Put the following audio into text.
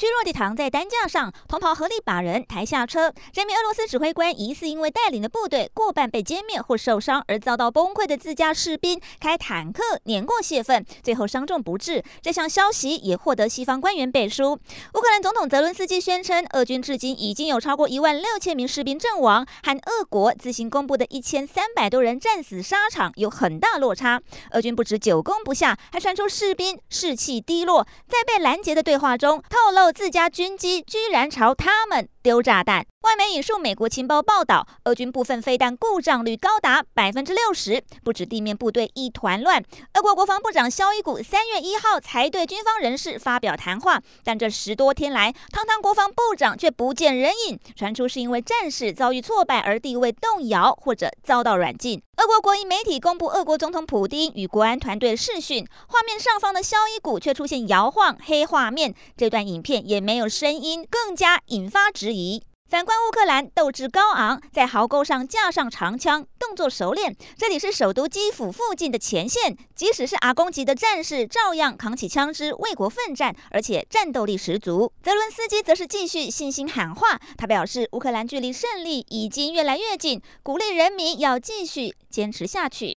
虚弱地躺在担架上，同袍合力把人抬下车。这名俄罗斯指挥官疑似因为带领的部队过半被歼灭或受伤而遭到崩溃的自家士兵开坦克碾过泄愤，最后伤重不治。这项消息也获得西方官员背书。乌克兰总统泽伦斯基宣称，俄军至今已经有超过一万六千名士兵阵亡，和俄国自行公布的一千三百多人战死沙场有很大落差。俄军不止久攻不下，还传出士兵士气低落，在被拦截的对话中透露。自家军机居然朝他们丢炸弹。外媒引述美国情报报道，俄军部分飞弹故障率高达百分之六十，不止地面部队一团乱。俄国国防部长肖伊古三月一号才对军方人士发表谈话，但这十多天来，堂堂国防部长却不见人影，传出是因为战事遭遇挫败而地位动摇，或者遭到软禁。俄国国营媒体公布俄国总统普丁与国安团队视讯，画面上方的肖伊古却出现摇晃黑画面，这段影片也没有声音，更加引发质疑。反观乌克兰，斗志高昂，在壕沟上架上长枪，动作熟练。这里是首都基辅附近的前线，即使是阿公级的战士，照样扛起枪支为国奋战，而且战斗力十足。泽伦斯基则是继续信心喊话，他表示乌克兰距离胜利已经越来越近，鼓励人民要继续坚持下去。